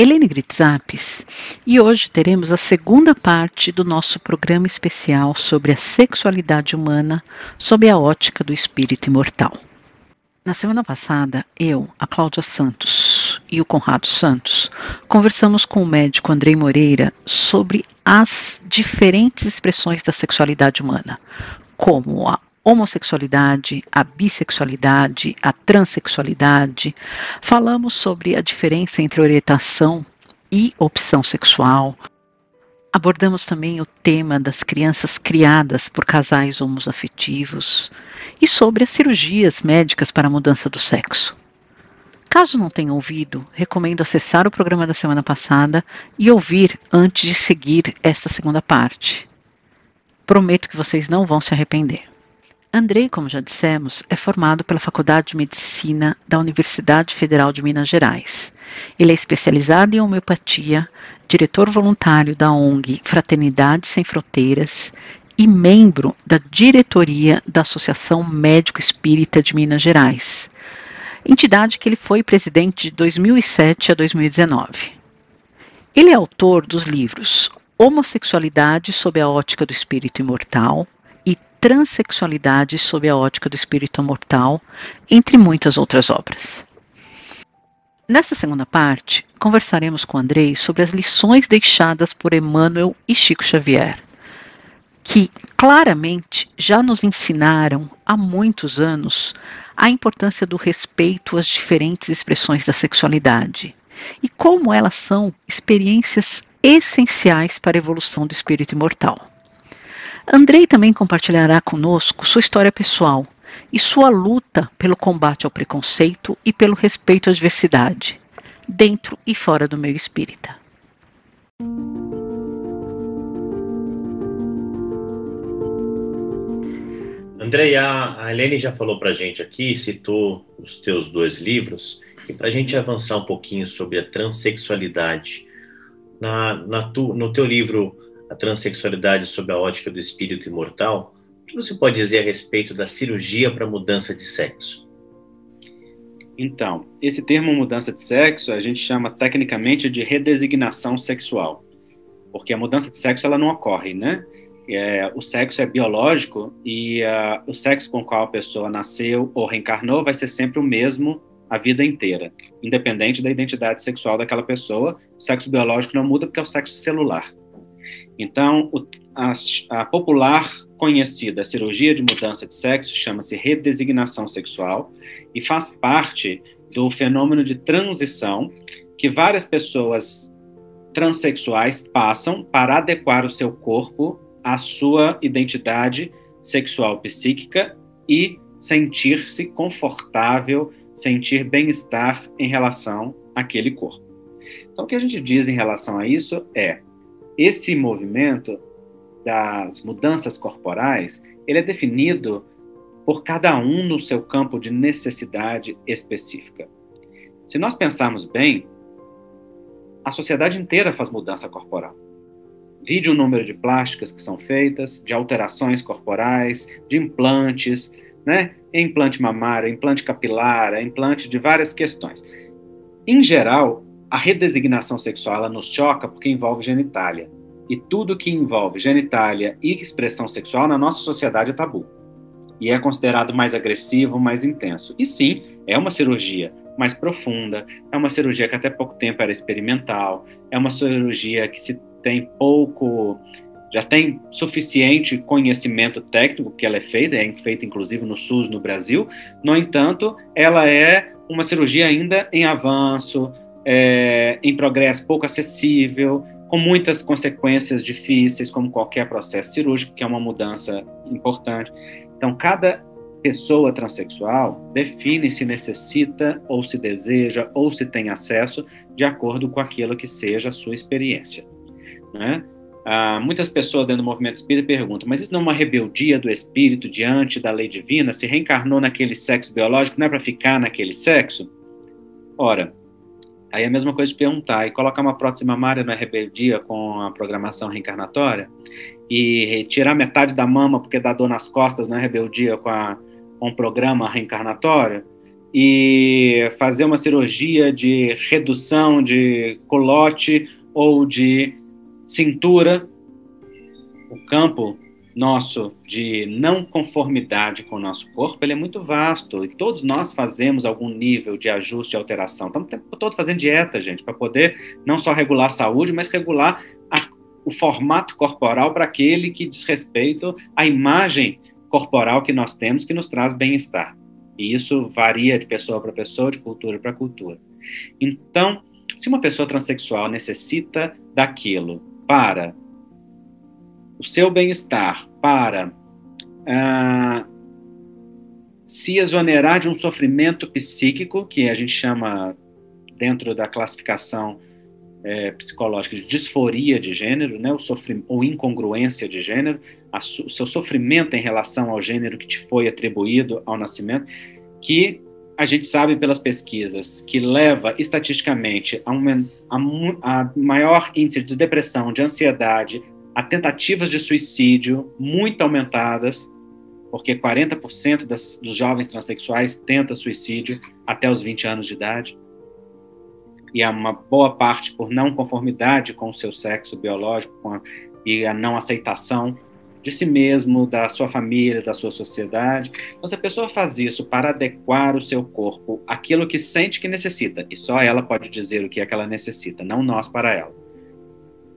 Helene Gritzapes e hoje teremos a segunda parte do nosso programa especial sobre a sexualidade humana sob a ótica do espírito imortal. Na semana passada, eu, a Cláudia Santos e o Conrado Santos conversamos com o médico Andrei Moreira sobre as diferentes expressões da sexualidade humana, como a homossexualidade, a bissexualidade, a transexualidade. Falamos sobre a diferença entre orientação e opção sexual. Abordamos também o tema das crianças criadas por casais homoafetivos e sobre as cirurgias médicas para a mudança do sexo. Caso não tenha ouvido, recomendo acessar o programa da semana passada e ouvir antes de seguir esta segunda parte. Prometo que vocês não vão se arrepender. Andrei, como já dissemos, é formado pela Faculdade de Medicina da Universidade Federal de Minas Gerais. Ele é especializado em homeopatia, diretor voluntário da ONG Fraternidade Sem Fronteiras e membro da diretoria da Associação Médico Espírita de Minas Gerais, entidade que ele foi presidente de 2007 a 2019. Ele é autor dos livros Homossexualidade sob a ótica do espírito imortal, Transsexualidade sob a ótica do espírito mortal, entre muitas outras obras. Nessa segunda parte, conversaremos com Andrei sobre as lições deixadas por Emmanuel e Chico Xavier, que claramente já nos ensinaram há muitos anos a importância do respeito às diferentes expressões da sexualidade e como elas são experiências essenciais para a evolução do espírito imortal. Andrei também compartilhará conosco sua história pessoal e sua luta pelo combate ao preconceito e pelo respeito à diversidade, dentro e fora do meio espírita. Andrei, a Helene já falou para a gente aqui, citou os teus dois livros, e para a gente avançar um pouquinho sobre a transexualidade, na, na tu, no teu livro a transexualidade sob a ótica do espírito imortal, o que você pode dizer a respeito da cirurgia para mudança de sexo? Então, esse termo mudança de sexo a gente chama tecnicamente de redesignação sexual, porque a mudança de sexo ela não ocorre, né? É, o sexo é biológico e uh, o sexo com o qual a pessoa nasceu ou reencarnou vai ser sempre o mesmo a vida inteira, independente da identidade sexual daquela pessoa. O sexo biológico não muda porque é o sexo celular. Então, o, a, a popular conhecida cirurgia de mudança de sexo chama-se redesignação sexual e faz parte do fenômeno de transição que várias pessoas transexuais passam para adequar o seu corpo à sua identidade sexual psíquica e sentir-se confortável, sentir bem-estar em relação àquele corpo. Então, o que a gente diz em relação a isso é esse movimento das mudanças corporais, ele é definido por cada um no seu campo de necessidade específica. Se nós pensarmos bem, a sociedade inteira faz mudança corporal. Vide o número de plásticas que são feitas, de alterações corporais, de implantes, né? Implante mamário, implante capilar, implante de várias questões. Em geral, a redesignação sexual ela nos choca porque envolve genitália. E tudo que envolve genitália e expressão sexual na nossa sociedade é tabu. E é considerado mais agressivo, mais intenso. E sim, é uma cirurgia mais profunda, é uma cirurgia que até pouco tempo era experimental, é uma cirurgia que se tem pouco, já tem suficiente conhecimento técnico que ela é feita, é feita inclusive no SUS no Brasil. No entanto, ela é uma cirurgia ainda em avanço, é, em progresso pouco acessível, com muitas consequências difíceis, como qualquer processo cirúrgico, que é uma mudança importante. Então, cada pessoa transexual define se necessita ou se deseja ou se tem acesso de acordo com aquilo que seja a sua experiência. Né? Ah, muitas pessoas dentro do movimento espírita perguntam, mas isso não é uma rebeldia do espírito diante da lei divina? Se reencarnou naquele sexo biológico, não é para ficar naquele sexo? Ora, aí é a mesma coisa de perguntar, e colocar uma prótese mamária não é rebeldia com a programação reencarnatória? E tirar metade da mama porque dá dor nas costas é rebeldia com, a, com o programa reencarnatório? E fazer uma cirurgia de redução de colote ou de cintura, o campo nosso de não conformidade com o nosso corpo, ele é muito vasto e todos nós fazemos algum nível de ajuste, de alteração. Estamos o tempo todo fazendo dieta, gente, para poder não só regular a saúde, mas regular a, o formato corporal para aquele que diz respeito à imagem corporal que nós temos, que nos traz bem-estar. E isso varia de pessoa para pessoa, de cultura para cultura. Então, se uma pessoa transexual necessita daquilo para o seu bem-estar, para ah, se exonerar de um sofrimento psíquico, que a gente chama, dentro da classificação é, psicológica, de disforia de gênero, né, ou incongruência de gênero, o seu sofrimento em relação ao gênero que te foi atribuído ao nascimento, que a gente sabe pelas pesquisas que leva estatisticamente a, a, a maior índice de depressão, de ansiedade, a tentativas de suicídio muito aumentadas, porque 40% das, dos jovens transexuais tenta suicídio até os 20 anos de idade. E há uma boa parte por não conformidade com o seu sexo biológico a, e a não aceitação de si mesmo, da sua família, da sua sociedade. Então, se a pessoa faz isso para adequar o seu corpo àquilo que sente que necessita, e só ela pode dizer o que é que ela necessita, não nós para ela.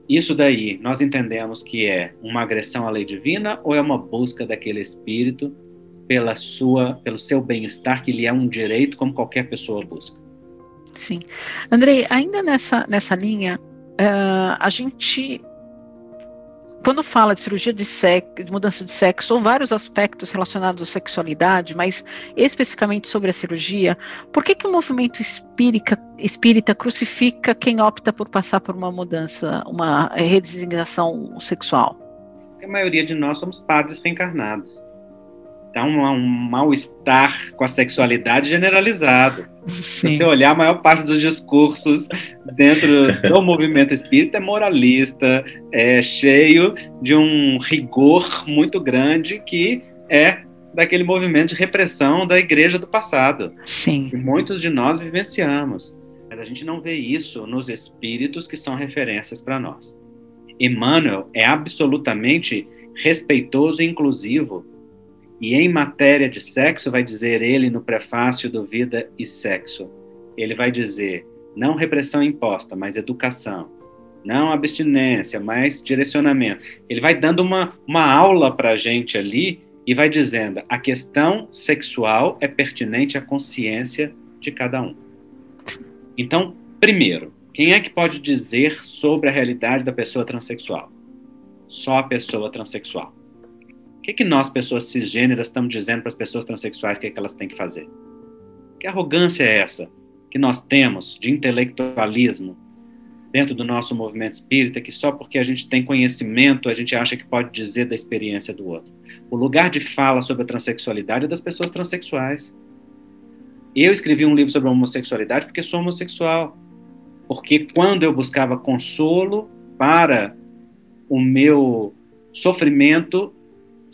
Isso daí, nós entendemos que é uma agressão à lei divina ou é uma busca daquele espírito pela sua, pelo seu bem-estar, que lhe é um direito como qualquer pessoa busca? Sim. Andrei, ainda nessa, nessa linha, uh, a gente quando fala de cirurgia de, sexo, de mudança de sexo, ou vários aspectos relacionados à sexualidade, mas especificamente sobre a cirurgia, por que, que o movimento espírita, espírita crucifica quem opta por passar por uma mudança, uma redesignação sexual? Porque a maioria de nós somos padres reencarnados. Então, um mal-estar com a sexualidade generalizado. Sim. Se você olhar, a maior parte dos discursos dentro do movimento espírita é moralista, é cheio de um rigor muito grande que é daquele movimento de repressão da igreja do passado. Sim. Que muitos de nós vivenciamos. Mas a gente não vê isso nos espíritos que são referências para nós. Emmanuel é absolutamente respeitoso e inclusivo e em matéria de sexo, vai dizer ele no prefácio do Vida e Sexo, ele vai dizer: não repressão imposta, mas educação. Não abstinência, mas direcionamento. Ele vai dando uma, uma aula para a gente ali e vai dizendo: a questão sexual é pertinente à consciência de cada um. Então, primeiro, quem é que pode dizer sobre a realidade da pessoa transexual? Só a pessoa transexual que, que nós, pessoas cisgêneras, estamos dizendo para as pessoas transexuais que, é que elas têm que fazer? Que arrogância é essa que nós temos de intelectualismo dentro do nosso movimento espírita, que só porque a gente tem conhecimento a gente acha que pode dizer da experiência do outro? O lugar de fala sobre a transexualidade é das pessoas transexuais. Eu escrevi um livro sobre a homossexualidade porque sou homossexual. Porque quando eu buscava consolo para o meu sofrimento,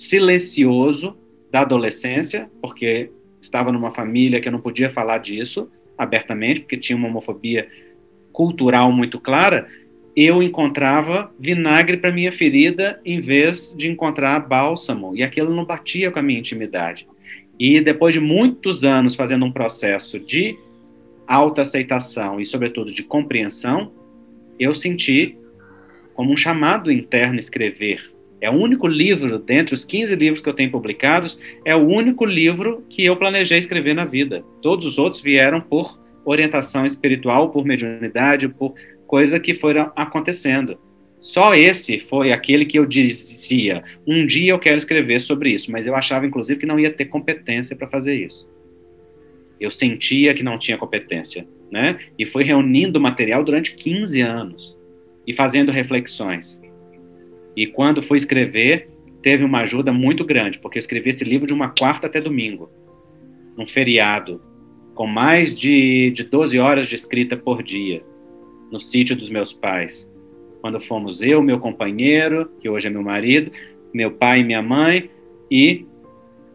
silencioso da adolescência, porque estava numa família que eu não podia falar disso abertamente, porque tinha uma homofobia cultural muito clara, eu encontrava vinagre para minha ferida em vez de encontrar bálsamo, e aquilo não batia com a minha intimidade. E depois de muitos anos fazendo um processo de autoaceitação e, sobretudo, de compreensão, eu senti como um chamado interno escrever é o único livro, dentre os 15 livros que eu tenho publicados, é o único livro que eu planejei escrever na vida. Todos os outros vieram por orientação espiritual, por mediunidade, por coisa que foram acontecendo. Só esse foi aquele que eu dizia, um dia eu quero escrever sobre isso, mas eu achava, inclusive, que não ia ter competência para fazer isso. Eu sentia que não tinha competência, né? E fui reunindo material durante 15 anos e fazendo reflexões. E quando fui escrever, teve uma ajuda muito grande, porque eu escrevi esse livro de uma quarta até domingo, num feriado, com mais de, de 12 horas de escrita por dia, no sítio dos meus pais quando fomos eu, meu companheiro, que hoje é meu marido, meu pai e minha mãe, e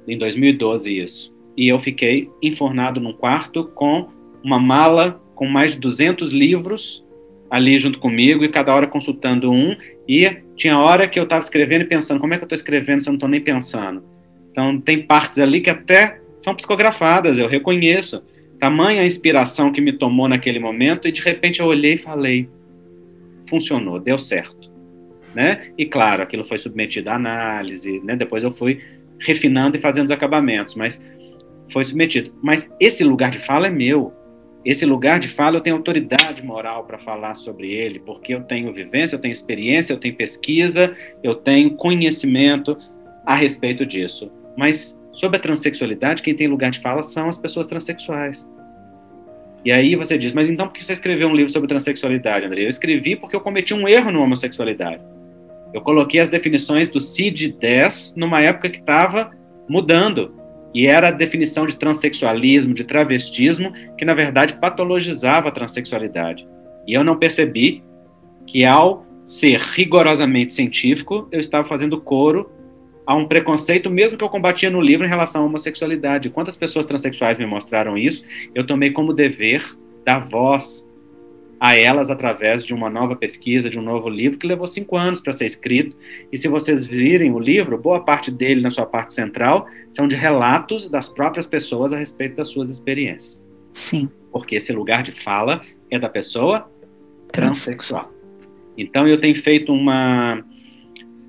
em 2012 isso. E eu fiquei enfornado num quarto com uma mala com mais de 200 livros ali junto comigo e cada hora consultando um. E tinha hora que eu estava escrevendo e pensando, como é que eu estou escrevendo se eu não estou nem pensando? Então tem partes ali que até são psicografadas, eu reconheço. Tamanha a inspiração que me tomou naquele momento e de repente eu olhei e falei, funcionou, deu certo. Né? E claro, aquilo foi submetido à análise, né? depois eu fui refinando e fazendo os acabamentos, mas foi submetido. Mas esse lugar de fala é meu. Esse lugar de fala eu tenho autoridade moral para falar sobre ele, porque eu tenho vivência, eu tenho experiência, eu tenho pesquisa, eu tenho conhecimento a respeito disso. Mas sobre a transexualidade, quem tem lugar de fala são as pessoas transexuais. E aí você diz, mas então por que você escreveu um livro sobre transexualidade, André? Eu escrevi porque eu cometi um erro na homossexualidade. Eu coloquei as definições do CID-10 numa época que estava mudando. E era a definição de transexualismo, de travestismo, que na verdade patologizava a transexualidade. E eu não percebi que ao ser rigorosamente científico, eu estava fazendo coro a um preconceito, mesmo que eu combatia no livro em relação à homossexualidade. Quantas pessoas transexuais me mostraram isso? Eu tomei como dever dar voz a elas através de uma nova pesquisa, de um novo livro que levou cinco anos para ser escrito. E se vocês virem o livro, boa parte dele, na sua parte central, são de relatos das próprias pessoas a respeito das suas experiências. Sim. Porque esse lugar de fala é da pessoa transexual. Então eu tenho feito uma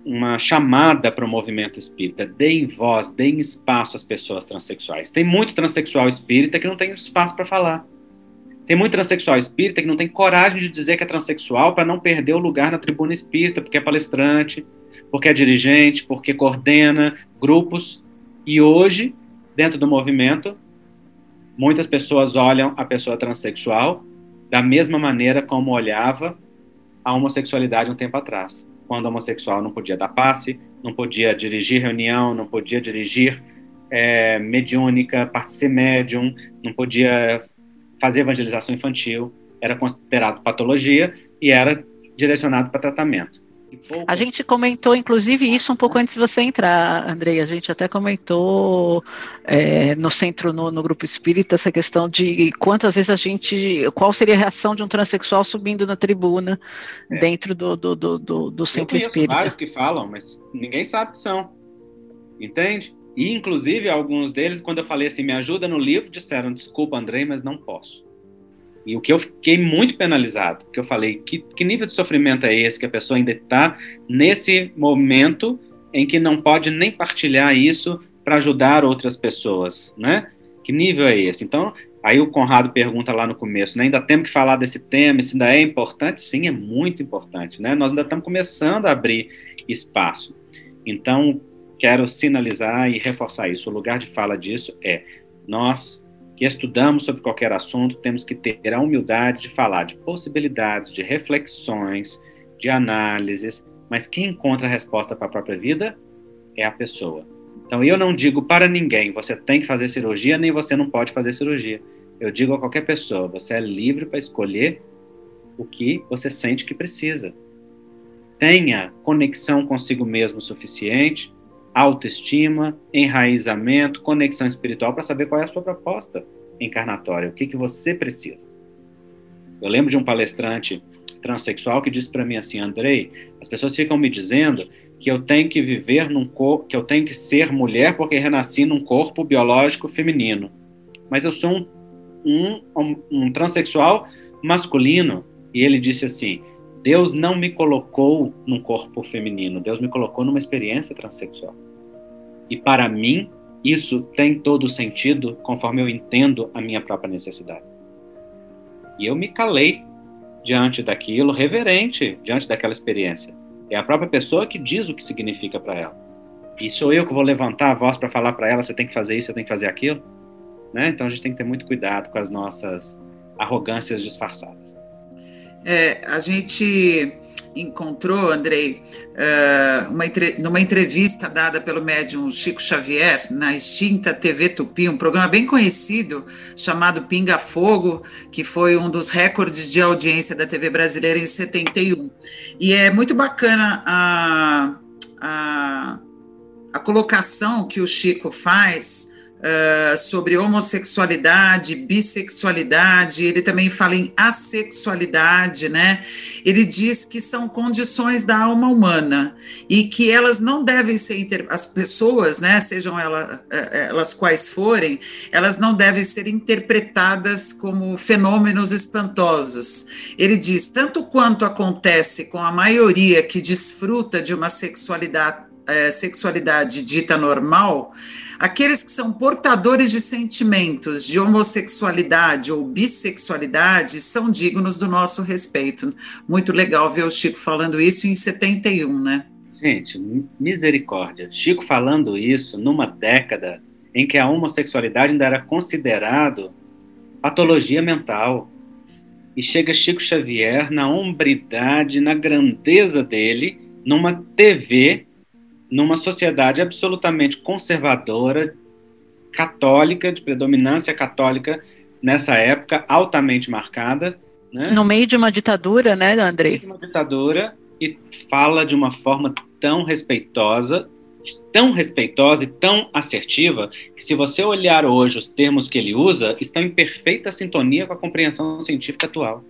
uma chamada para o movimento espírita. Deem voz, deem espaço às pessoas transexuais. Tem muito transexual espírita que não tem espaço para falar. Tem muito transexual espírita que não tem coragem de dizer que é transexual para não perder o lugar na tribuna espírita, porque é palestrante, porque é dirigente, porque coordena grupos. E hoje, dentro do movimento, muitas pessoas olham a pessoa transexual da mesma maneira como olhava a homossexualidade um tempo atrás quando homossexual não podia dar passe, não podia dirigir reunião, não podia dirigir é, mediúnica, ser médium, não podia fazer evangelização infantil, era considerado patologia e era direcionado para tratamento. A gente comentou, inclusive, isso um pouco antes de você entrar, Andrei. A gente até comentou é, no centro, no, no, grupo espírita, essa questão de quantas vezes a gente. Qual seria a reação de um transexual subindo na tribuna é. dentro do, do, do, do, do centro espírita. vários que falam, mas ninguém sabe que são. Entende? E, inclusive, alguns deles, quando eu falei assim, me ajuda no livro, disseram: desculpa, Andrei, mas não posso. E o que eu fiquei muito penalizado, que eu falei, que, que nível de sofrimento é esse que a pessoa ainda está nesse momento em que não pode nem partilhar isso para ajudar outras pessoas, né? Que nível é esse? Então, aí o Conrado pergunta lá no começo, né? Ainda temos que falar desse tema, isso ainda é importante? Sim, é muito importante, né? Nós ainda estamos começando a abrir espaço. Então, quero sinalizar e reforçar isso. O lugar de fala disso é nós que estudamos sobre qualquer assunto, temos que ter a humildade de falar de possibilidades, de reflexões, de análises, mas quem encontra a resposta para a própria vida é a pessoa. Então eu não digo para ninguém, você tem que fazer cirurgia, nem você não pode fazer cirurgia. Eu digo a qualquer pessoa, você é livre para escolher o que você sente que precisa. Tenha conexão consigo mesmo suficiente autoestima, enraizamento, conexão espiritual para saber qual é a sua proposta encarnatória, o que, que você precisa. Eu lembro de um palestrante transexual que disse para mim assim, Andrei, as pessoas ficam me dizendo que eu tenho que viver num corpo, que eu tenho que ser mulher porque renasci num corpo biológico feminino. Mas eu sou um, um, um transexual masculino. E ele disse assim: Deus não me colocou num corpo feminino, Deus me colocou numa experiência transexual. E para mim, isso tem todo sentido conforme eu entendo a minha própria necessidade. E eu me calei diante daquilo, reverente diante daquela experiência. É a própria pessoa que diz o que significa para ela. E sou eu que vou levantar a voz para falar para ela: você tem que fazer isso, você tem que fazer aquilo. Né? Então a gente tem que ter muito cuidado com as nossas arrogâncias disfarçadas. É, a gente encontrou, Andrei, uh, uma, numa entrevista dada pelo médium Chico Xavier na extinta TV Tupi, um programa bem conhecido chamado Pinga Fogo, que foi um dos recordes de audiência da TV brasileira em 71. E é muito bacana a, a, a colocação que o Chico faz uh, sobre homossexualidade, bissexualidade, ele também fala em assexualidade, né? Ele diz que são condições da alma humana e que elas não devem ser inter... as pessoas, né, sejam elas, eh, elas quais forem, elas não devem ser interpretadas como fenômenos espantosos. Ele diz tanto quanto acontece com a maioria que desfruta de uma sexualidade, sexualidade dita normal, Aqueles que são portadores de sentimentos de homossexualidade ou bissexualidade são dignos do nosso respeito. Muito legal ver o Chico falando isso em 71, né? Gente, misericórdia. Chico falando isso numa década em que a homossexualidade ainda era considerado patologia mental. E chega Chico Xavier na hombridade, na grandeza dele, numa TV numa sociedade absolutamente conservadora, católica, de predominância católica nessa época, altamente marcada. Né? No meio de uma ditadura, né, André? De uma ditadura e fala de uma forma tão respeitosa, tão respeitosa e tão assertiva, que se você olhar hoje os termos que ele usa, estão em perfeita sintonia com a compreensão científica atual.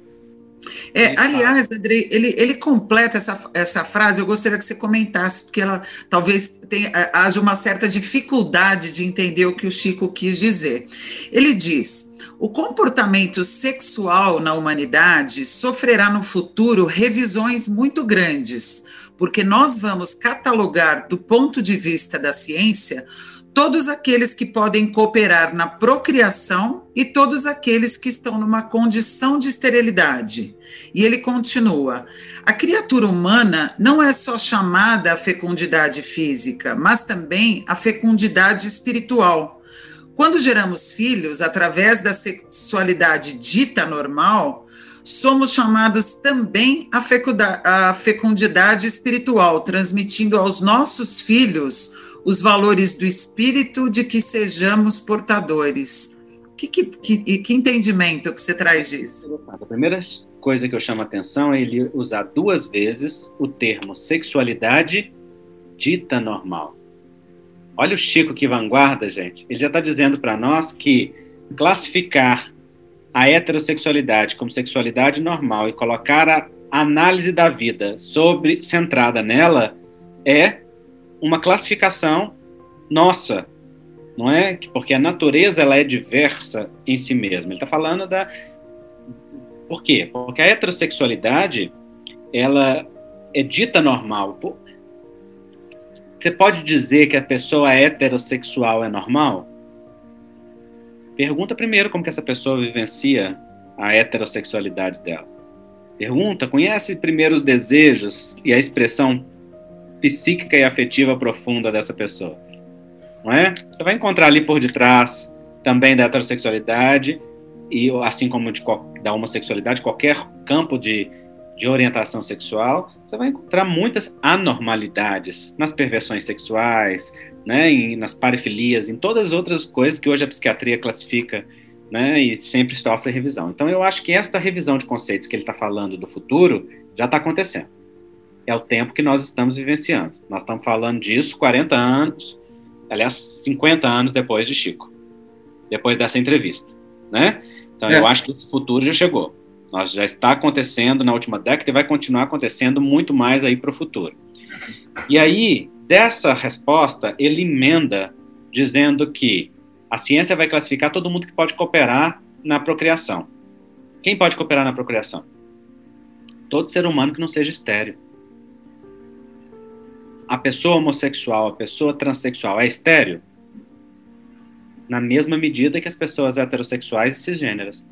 É, aliás, Andrei, ele, ele completa essa, essa frase, eu gostaria que você comentasse, porque ela talvez tenha, é, haja uma certa dificuldade de entender o que o Chico quis dizer. Ele diz: o comportamento sexual na humanidade sofrerá no futuro revisões muito grandes, porque nós vamos catalogar, do ponto de vista da ciência, todos aqueles que podem cooperar na procriação e todos aqueles que estão numa condição de esterilidade. E ele continua: a criatura humana não é só chamada a fecundidade física, mas também a fecundidade espiritual. Quando geramos filhos através da sexualidade dita normal, somos chamados também a fecundidade espiritual, transmitindo aos nossos filhos os valores do espírito de que sejamos portadores. Que, que, que, que entendimento que você traz disso? A primeira coisa que eu chamo a atenção é ele usar duas vezes o termo sexualidade dita normal. Olha o Chico que vanguarda, gente. Ele já está dizendo para nós que classificar a heterossexualidade como sexualidade normal e colocar a análise da vida sobre centrada nela é uma classificação nossa, não é? Porque a natureza ela é diversa em si mesma. Ele está falando da por quê? Porque a heterossexualidade ela é dita normal. Você pode dizer que a pessoa heterossexual é normal? Pergunta primeiro como que essa pessoa vivencia a heterossexualidade dela. Pergunta, conhece primeiro os desejos e a expressão psíquica e afetiva profunda dessa pessoa. Não é? Você vai encontrar ali por detrás também da heterossexualidade e assim como de, da homossexualidade, qualquer campo de, de orientação sexual, você vai encontrar muitas anormalidades nas perversões sexuais, né, em, nas parafilias, em todas as outras coisas que hoje a psiquiatria classifica né, e sempre sofre revisão. Então, eu acho que esta revisão de conceitos que ele está falando do futuro já está acontecendo é o tempo que nós estamos vivenciando. Nós estamos falando disso 40 anos, aliás, 50 anos depois de Chico, depois dessa entrevista, né? Então, é. eu acho que esse futuro já chegou. Nós já está acontecendo na última década e vai continuar acontecendo muito mais aí para o futuro. E aí, dessa resposta, ele emenda dizendo que a ciência vai classificar todo mundo que pode cooperar na procriação. Quem pode cooperar na procriação? Todo ser humano que não seja estéreo a pessoa homossexual, a pessoa transexual é estéreo? Na mesma medida que as pessoas heterossexuais e cisgêneras.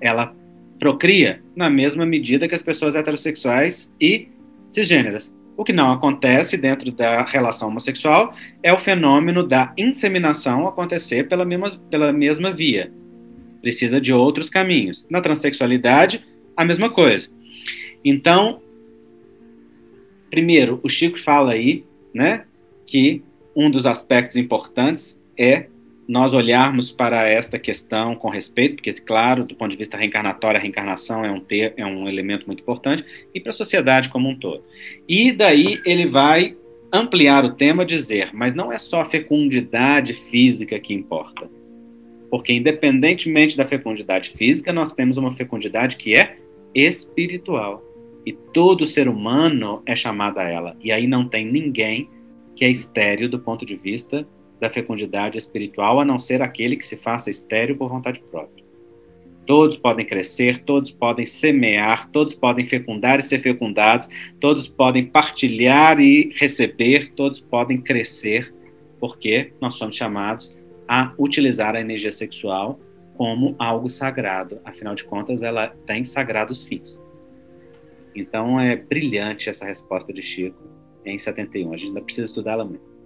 Ela procria na mesma medida que as pessoas heterossexuais e cisgêneras. O que não acontece dentro da relação homossexual é o fenômeno da inseminação acontecer pela mesma, pela mesma via. Precisa de outros caminhos. Na transexualidade, a mesma coisa. Então, primeiro, o Chico fala aí, né, que um dos aspectos importantes é nós olharmos para esta questão com respeito, porque, claro, do ponto de vista reencarnatório, a reencarnação é um, ter, é um elemento muito importante, e para a sociedade como um todo. E daí ele vai ampliar o tema, dizer, mas não é só a fecundidade física que importa. Porque, independentemente da fecundidade física, nós temos uma fecundidade que é espiritual. E todo ser humano é chamado a ela. E aí não tem ninguém que é estéreo do ponto de vista da fecundidade espiritual, a não ser aquele que se faça estéreo por vontade própria. Todos podem crescer, todos podem semear, todos podem fecundar e ser fecundados, todos podem partilhar e receber, todos podem crescer, porque nós somos chamados a utilizar a energia sexual como algo sagrado. Afinal de contas, ela tem sagrados fins. Então é brilhante essa resposta de Chico em 71. A gente ainda precisa estudá-la muito.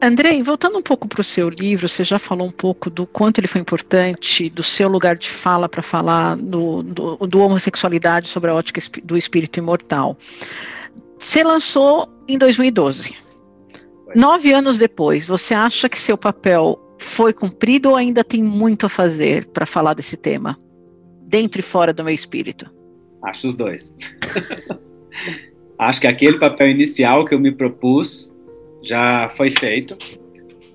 Andrei, voltando um pouco para o seu livro, você já falou um pouco do quanto ele foi importante, do seu lugar de fala para falar no, do, do, homossexualidade sobre a ótica do espírito imortal. Você lançou em 2012. Nove anos depois, você acha que seu papel foi cumprido ou ainda tem muito a fazer para falar desse tema, dentro e fora do meu espírito? Acho os dois. Acho que aquele papel inicial que eu me propus já foi feito,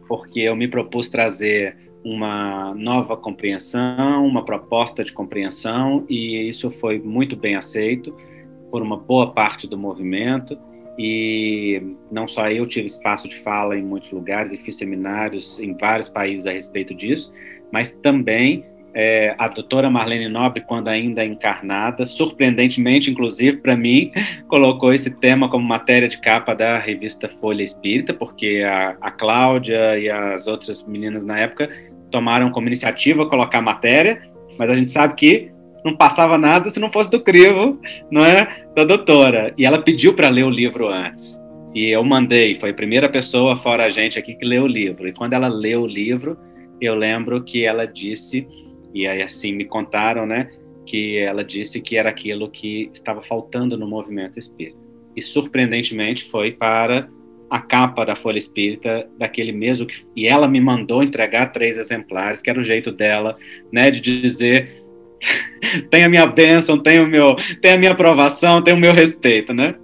porque eu me propus trazer uma nova compreensão, uma proposta de compreensão, e isso foi muito bem aceito por uma boa parte do movimento. E não só eu tive espaço de fala em muitos lugares e fiz seminários em vários países a respeito disso, mas também é, a doutora Marlene Nobre, quando ainda encarnada, surpreendentemente, inclusive para mim, colocou esse tema como matéria de capa da revista Folha Espírita, porque a, a Cláudia e as outras meninas na época tomaram como iniciativa colocar a matéria, mas a gente sabe que não passava nada se não fosse do crivo, não é, da doutora. E ela pediu para ler o livro antes. E eu mandei, foi a primeira pessoa fora a gente aqui que leu o livro. E quando ela leu o livro, eu lembro que ela disse e aí assim me contaram, né, que ela disse que era aquilo que estava faltando no movimento espírita. E surpreendentemente foi para a capa da Folha Espírita daquele mesmo que e ela me mandou entregar três exemplares, que era o jeito dela, né, de dizer tem a minha bênção, tem o meu, tem a minha aprovação, tem o meu respeito, né?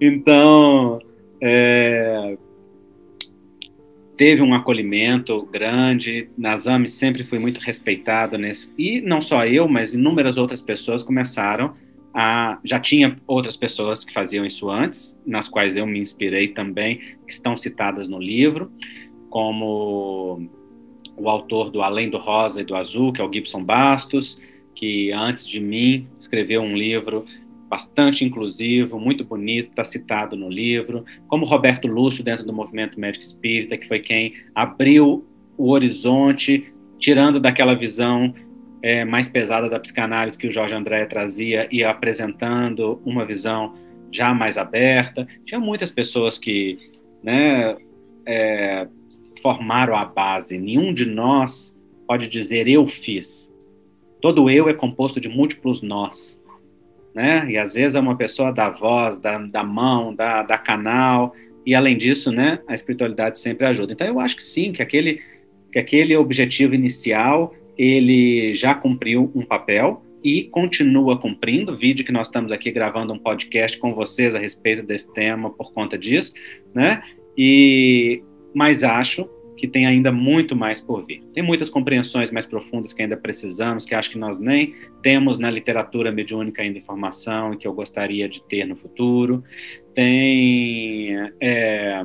Então, é, teve um acolhimento grande. Nazami sempre foi muito respeitado nesse. E não só eu, mas inúmeras outras pessoas começaram a. Já tinha outras pessoas que faziam isso antes, nas quais eu me inspirei também, que estão citadas no livro, como o autor do Além do Rosa e do Azul, que é o Gibson Bastos, que antes de mim escreveu um livro bastante inclusivo, muito bonito, está citado no livro, como Roberto Lúcio dentro do movimento médico espírita, que foi quem abriu o horizonte, tirando daquela visão é, mais pesada da psicanálise que o Jorge André trazia e apresentando uma visão já mais aberta. Tinha muitas pessoas que né, é, formaram a base. Nenhum de nós pode dizer eu fiz. Todo eu é composto de múltiplos nós né? E às vezes é uma pessoa da voz, da, da mão, da, da canal, e além disso, né, a espiritualidade sempre ajuda. Então eu acho que sim, que aquele, que aquele objetivo inicial, ele já cumpriu um papel e continua cumprindo, vídeo que nós estamos aqui gravando um podcast com vocês a respeito desse tema por conta disso, né? E mas acho que tem ainda muito mais por vir. Tem muitas compreensões mais profundas que ainda precisamos, que acho que nós nem temos na literatura mediúnica ainda informação e que eu gostaria de ter no futuro. Tem é,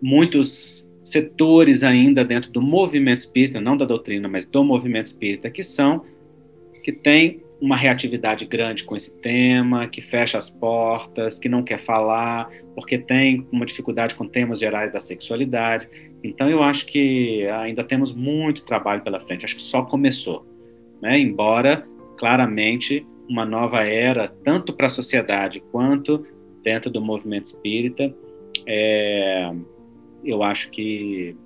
muitos setores ainda dentro do movimento espírita, não da doutrina, mas do movimento espírita, que são que têm uma reatividade grande com esse tema, que fecha as portas, que não quer falar, porque tem uma dificuldade com temas gerais da sexualidade. Então eu acho que ainda temos muito trabalho pela frente. Acho que só começou, né? Embora claramente uma nova era tanto para a sociedade quanto dentro do movimento espírita, é, eu acho que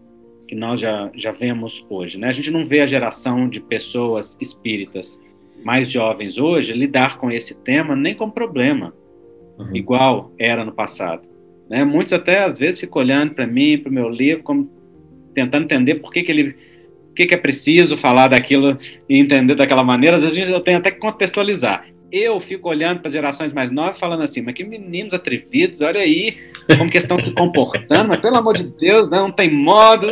que nós já, já vemos hoje. Né? A gente não vê a geração de pessoas espíritas mais jovens hoje lidar com esse tema nem com problema, uhum. igual era no passado. Né? Muitos até às vezes ficam olhando para mim, para o meu livro, como tentando entender por que, que ele que, que é preciso falar daquilo e entender daquela maneira. Às vezes eu tenho até que contextualizar. Eu fico olhando para as gerações mais novas falando assim, mas que meninos atrevidos, olha aí como que estão se comportando, mas pelo amor de Deus, não tem modo.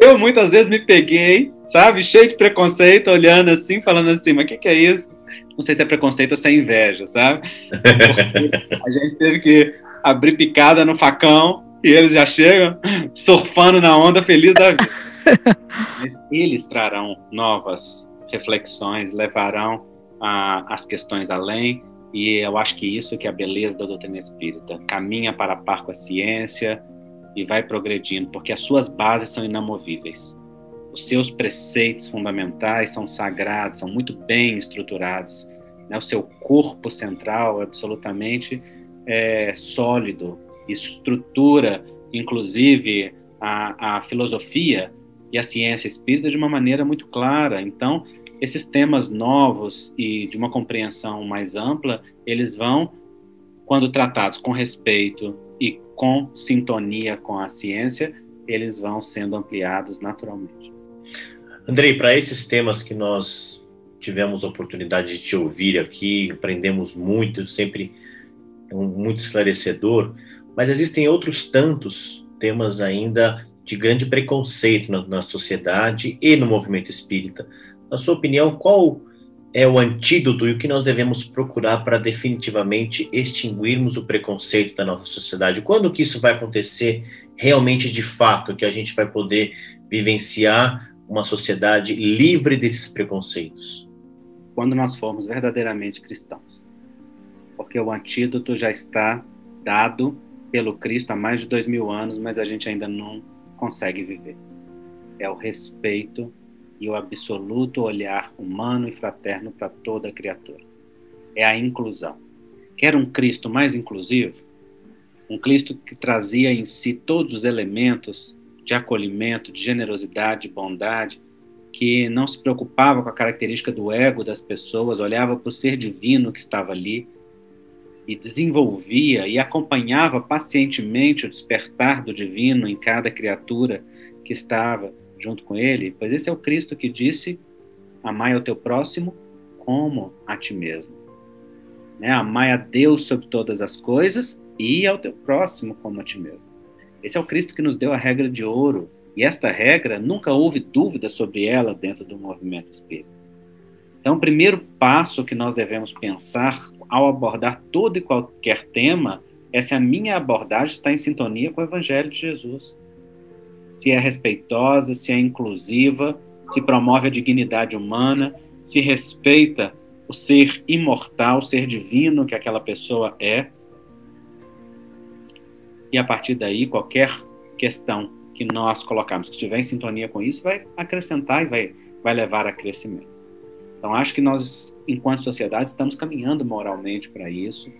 Eu muitas vezes me peguei, sabe, cheio de preconceito, olhando assim, falando assim, mas o que, que é isso? Não sei se é preconceito ou se é inveja, sabe? Porque a gente teve que abrir picada no facão e eles já chegam surfando na onda feliz da vida. Mas eles trarão novas reflexões, levarão a, as questões além, e eu acho que isso que é a beleza da doutrina espírita. Caminha para a par com a ciência e vai progredindo, porque as suas bases são inamovíveis. Os seus preceitos fundamentais são sagrados, são muito bem estruturados. Né? O seu corpo central é absolutamente é, sólido, estrutura, inclusive, a, a filosofia e a ciência espírita de uma maneira muito clara. Então, esses temas novos e de uma compreensão mais ampla, eles vão, quando tratados com respeito e com sintonia com a ciência, eles vão sendo ampliados naturalmente. Andrei, para esses temas que nós tivemos oportunidade de te ouvir aqui, aprendemos muito, sempre muito esclarecedor, mas existem outros tantos temas ainda de grande preconceito na, na sociedade e no movimento espírita. Na sua opinião, qual é o antídoto e o que nós devemos procurar para definitivamente extinguirmos o preconceito da nossa sociedade? Quando que isso vai acontecer realmente de fato, que a gente vai poder vivenciar uma sociedade livre desses preconceitos? Quando nós formos verdadeiramente cristãos. Porque o antídoto já está dado pelo Cristo há mais de dois mil anos, mas a gente ainda não consegue viver. É o respeito e o absoluto olhar humano e fraterno para toda criatura. É a inclusão. Quer um Cristo mais inclusivo? Um Cristo que trazia em si todos os elementos de acolhimento, de generosidade, de bondade, que não se preocupava com a característica do ego das pessoas, olhava para o ser divino que estava ali e desenvolvia e acompanhava pacientemente o despertar do divino em cada criatura que estava junto com ele, pois esse é o Cristo que disse: Amai ao teu próximo como a ti mesmo. Né? Amai a Deus sobre todas as coisas e ao teu próximo como a ti mesmo. Esse é o Cristo que nos deu a regra de ouro, e esta regra nunca houve dúvida sobre ela dentro do movimento espírita. Então, o primeiro passo que nós devemos pensar ao abordar todo e qualquer tema é se a minha abordagem está em sintonia com o Evangelho de Jesus se é respeitosa, se é inclusiva, se promove a dignidade humana, se respeita o ser imortal, o ser divino que aquela pessoa é. E a partir daí, qualquer questão que nós colocarmos que estiver em sintonia com isso vai acrescentar e vai, vai levar a crescimento. Então, acho que nós, enquanto sociedade, estamos caminhando moralmente para isso,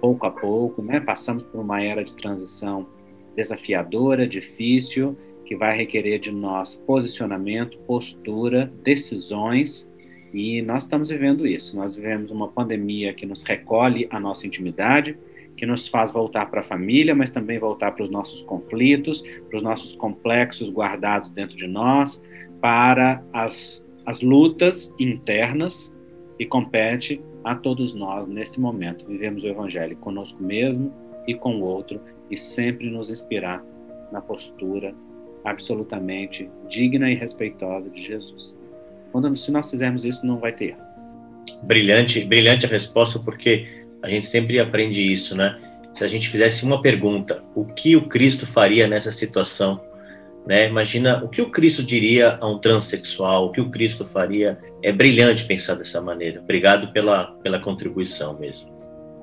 pouco a pouco, né? Passamos por uma era de transição desafiadora, difícil, que vai requerer de nós posicionamento, postura, decisões, e nós estamos vivendo isso. Nós vivemos uma pandemia que nos recolhe a nossa intimidade, que nos faz voltar para a família, mas também voltar para os nossos conflitos, para os nossos complexos guardados dentro de nós, para as, as lutas internas e compete a todos nós nesse momento. Vivemos o Evangelho conosco mesmo e com o outro e sempre nos inspirar na postura absolutamente digna e respeitosa de Jesus. Quando, se nós fizermos isso, não vai ter. Brilhante, brilhante a resposta, porque a gente sempre aprende isso, né? Se a gente fizesse uma pergunta, o que o Cristo faria nessa situação? Né? Imagina o que o Cristo diria a um transexual, o que o Cristo faria. É brilhante pensar dessa maneira. Obrigado pela, pela contribuição mesmo.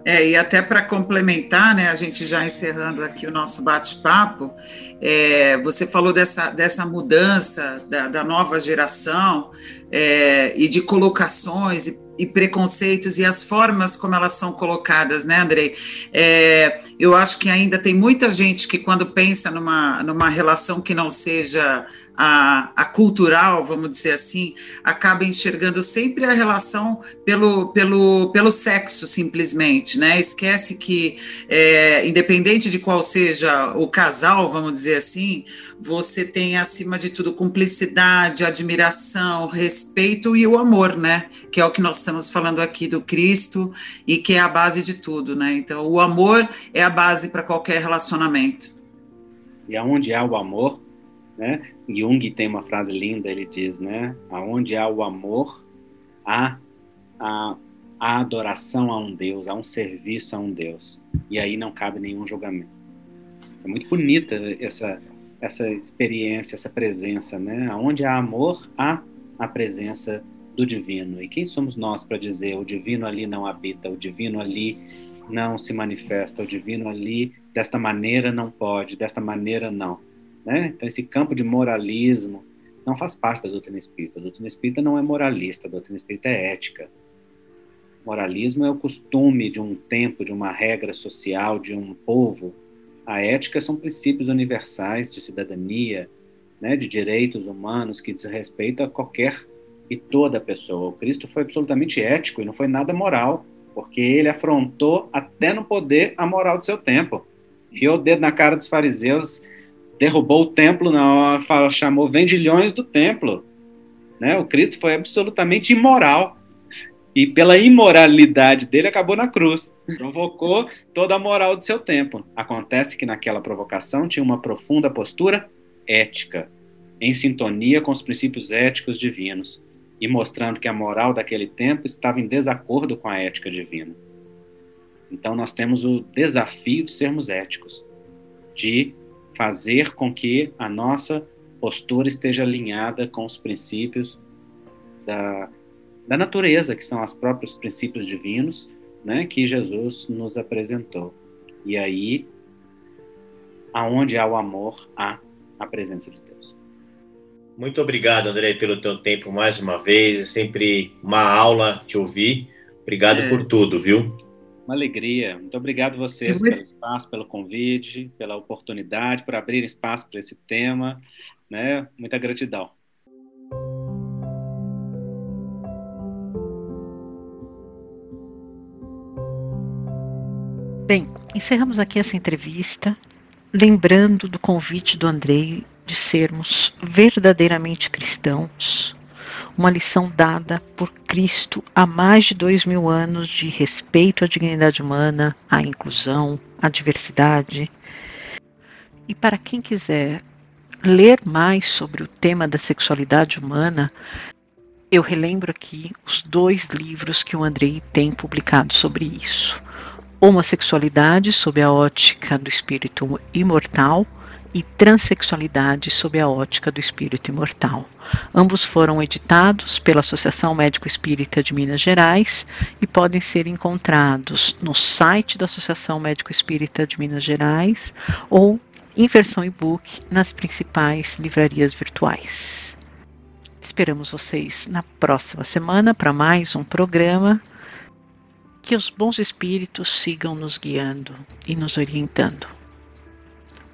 É, e até para complementar, né, a gente já encerrando aqui o nosso bate-papo, é, você falou dessa, dessa mudança da, da nova geração é, e de colocações e, e, preconceitos e as formas como elas são colocadas, né, Andrei? É, eu acho que ainda tem muita gente que, quando pensa numa, numa relação que não seja a, a, cultural, vamos dizer assim, acaba enxergando sempre a relação pelo, pelo, pelo sexo, simplesmente, né? Esquece que, é, independente de qual seja o casal, vamos dizer assim, você tem, acima de tudo, cumplicidade, admiração, respeito e o amor, né? Que é o que nós estamos falando aqui do Cristo e que é a base de tudo, né? Então, o amor é a base para qualquer relacionamento. E aonde há o amor, né? Jung tem uma frase linda, ele diz, né? Aonde há o amor, há a, a adoração a um Deus, há um serviço a um Deus. E aí não cabe nenhum julgamento. É muito bonita essa essa experiência, essa presença, né? Aonde há amor, há a presença do divino. E quem somos nós para dizer o divino ali não habita, o divino ali não se manifesta, o divino ali desta maneira não pode, desta maneira não. Né? Então, esse campo de moralismo não faz parte da doutrina espírita. A doutrina espírita não é moralista, a doutrina espírita é ética. Moralismo é o costume de um tempo, de uma regra social, de um povo. A ética são princípios universais de cidadania, né, de direitos humanos que diz respeito a qualquer e toda pessoa. O Cristo foi absolutamente ético e não foi nada moral, porque ele afrontou até no poder a moral do seu tempo. Enfiou o dedo na cara dos fariseus derrubou o templo na hora, chamou vendilhões do templo. Né? O Cristo foi absolutamente imoral. E pela imoralidade dele acabou na cruz. Provocou toda a moral do seu tempo. Acontece que naquela provocação tinha uma profunda postura ética, em sintonia com os princípios éticos divinos, e mostrando que a moral daquele tempo estava em desacordo com a ética divina. Então nós temos o desafio de sermos éticos, de fazer com que a nossa postura esteja alinhada com os princípios da, da natureza, que são os próprios princípios divinos, né, que Jesus nos apresentou. E aí, aonde há o amor, há a presença de Deus. Muito obrigado, André, pelo teu tempo mais uma vez. É sempre uma aula te ouvir. Obrigado é. por tudo, viu? Uma alegria. Muito obrigado vocês pelo espaço, pelo convite, pela oportunidade, por abrir espaço para esse tema. Né? Muita gratidão. Bem, encerramos aqui essa entrevista, lembrando do convite do Andrei de sermos verdadeiramente cristãos, uma lição dada por Cristo há mais de dois mil anos de respeito à dignidade humana, à inclusão, à diversidade. E para quem quiser ler mais sobre o tema da sexualidade humana, eu relembro aqui os dois livros que o Andrei tem publicado sobre isso. Homossexualidade sob a ótica do espírito imortal e Transsexualidade sob a ótica do espírito imortal. Ambos foram editados pela Associação Médico Espírita de Minas Gerais e podem ser encontrados no site da Associação Médico Espírita de Minas Gerais ou em versão e-book nas principais livrarias virtuais. Esperamos vocês na próxima semana para mais um programa. Que os bons espíritos sigam nos guiando e nos orientando.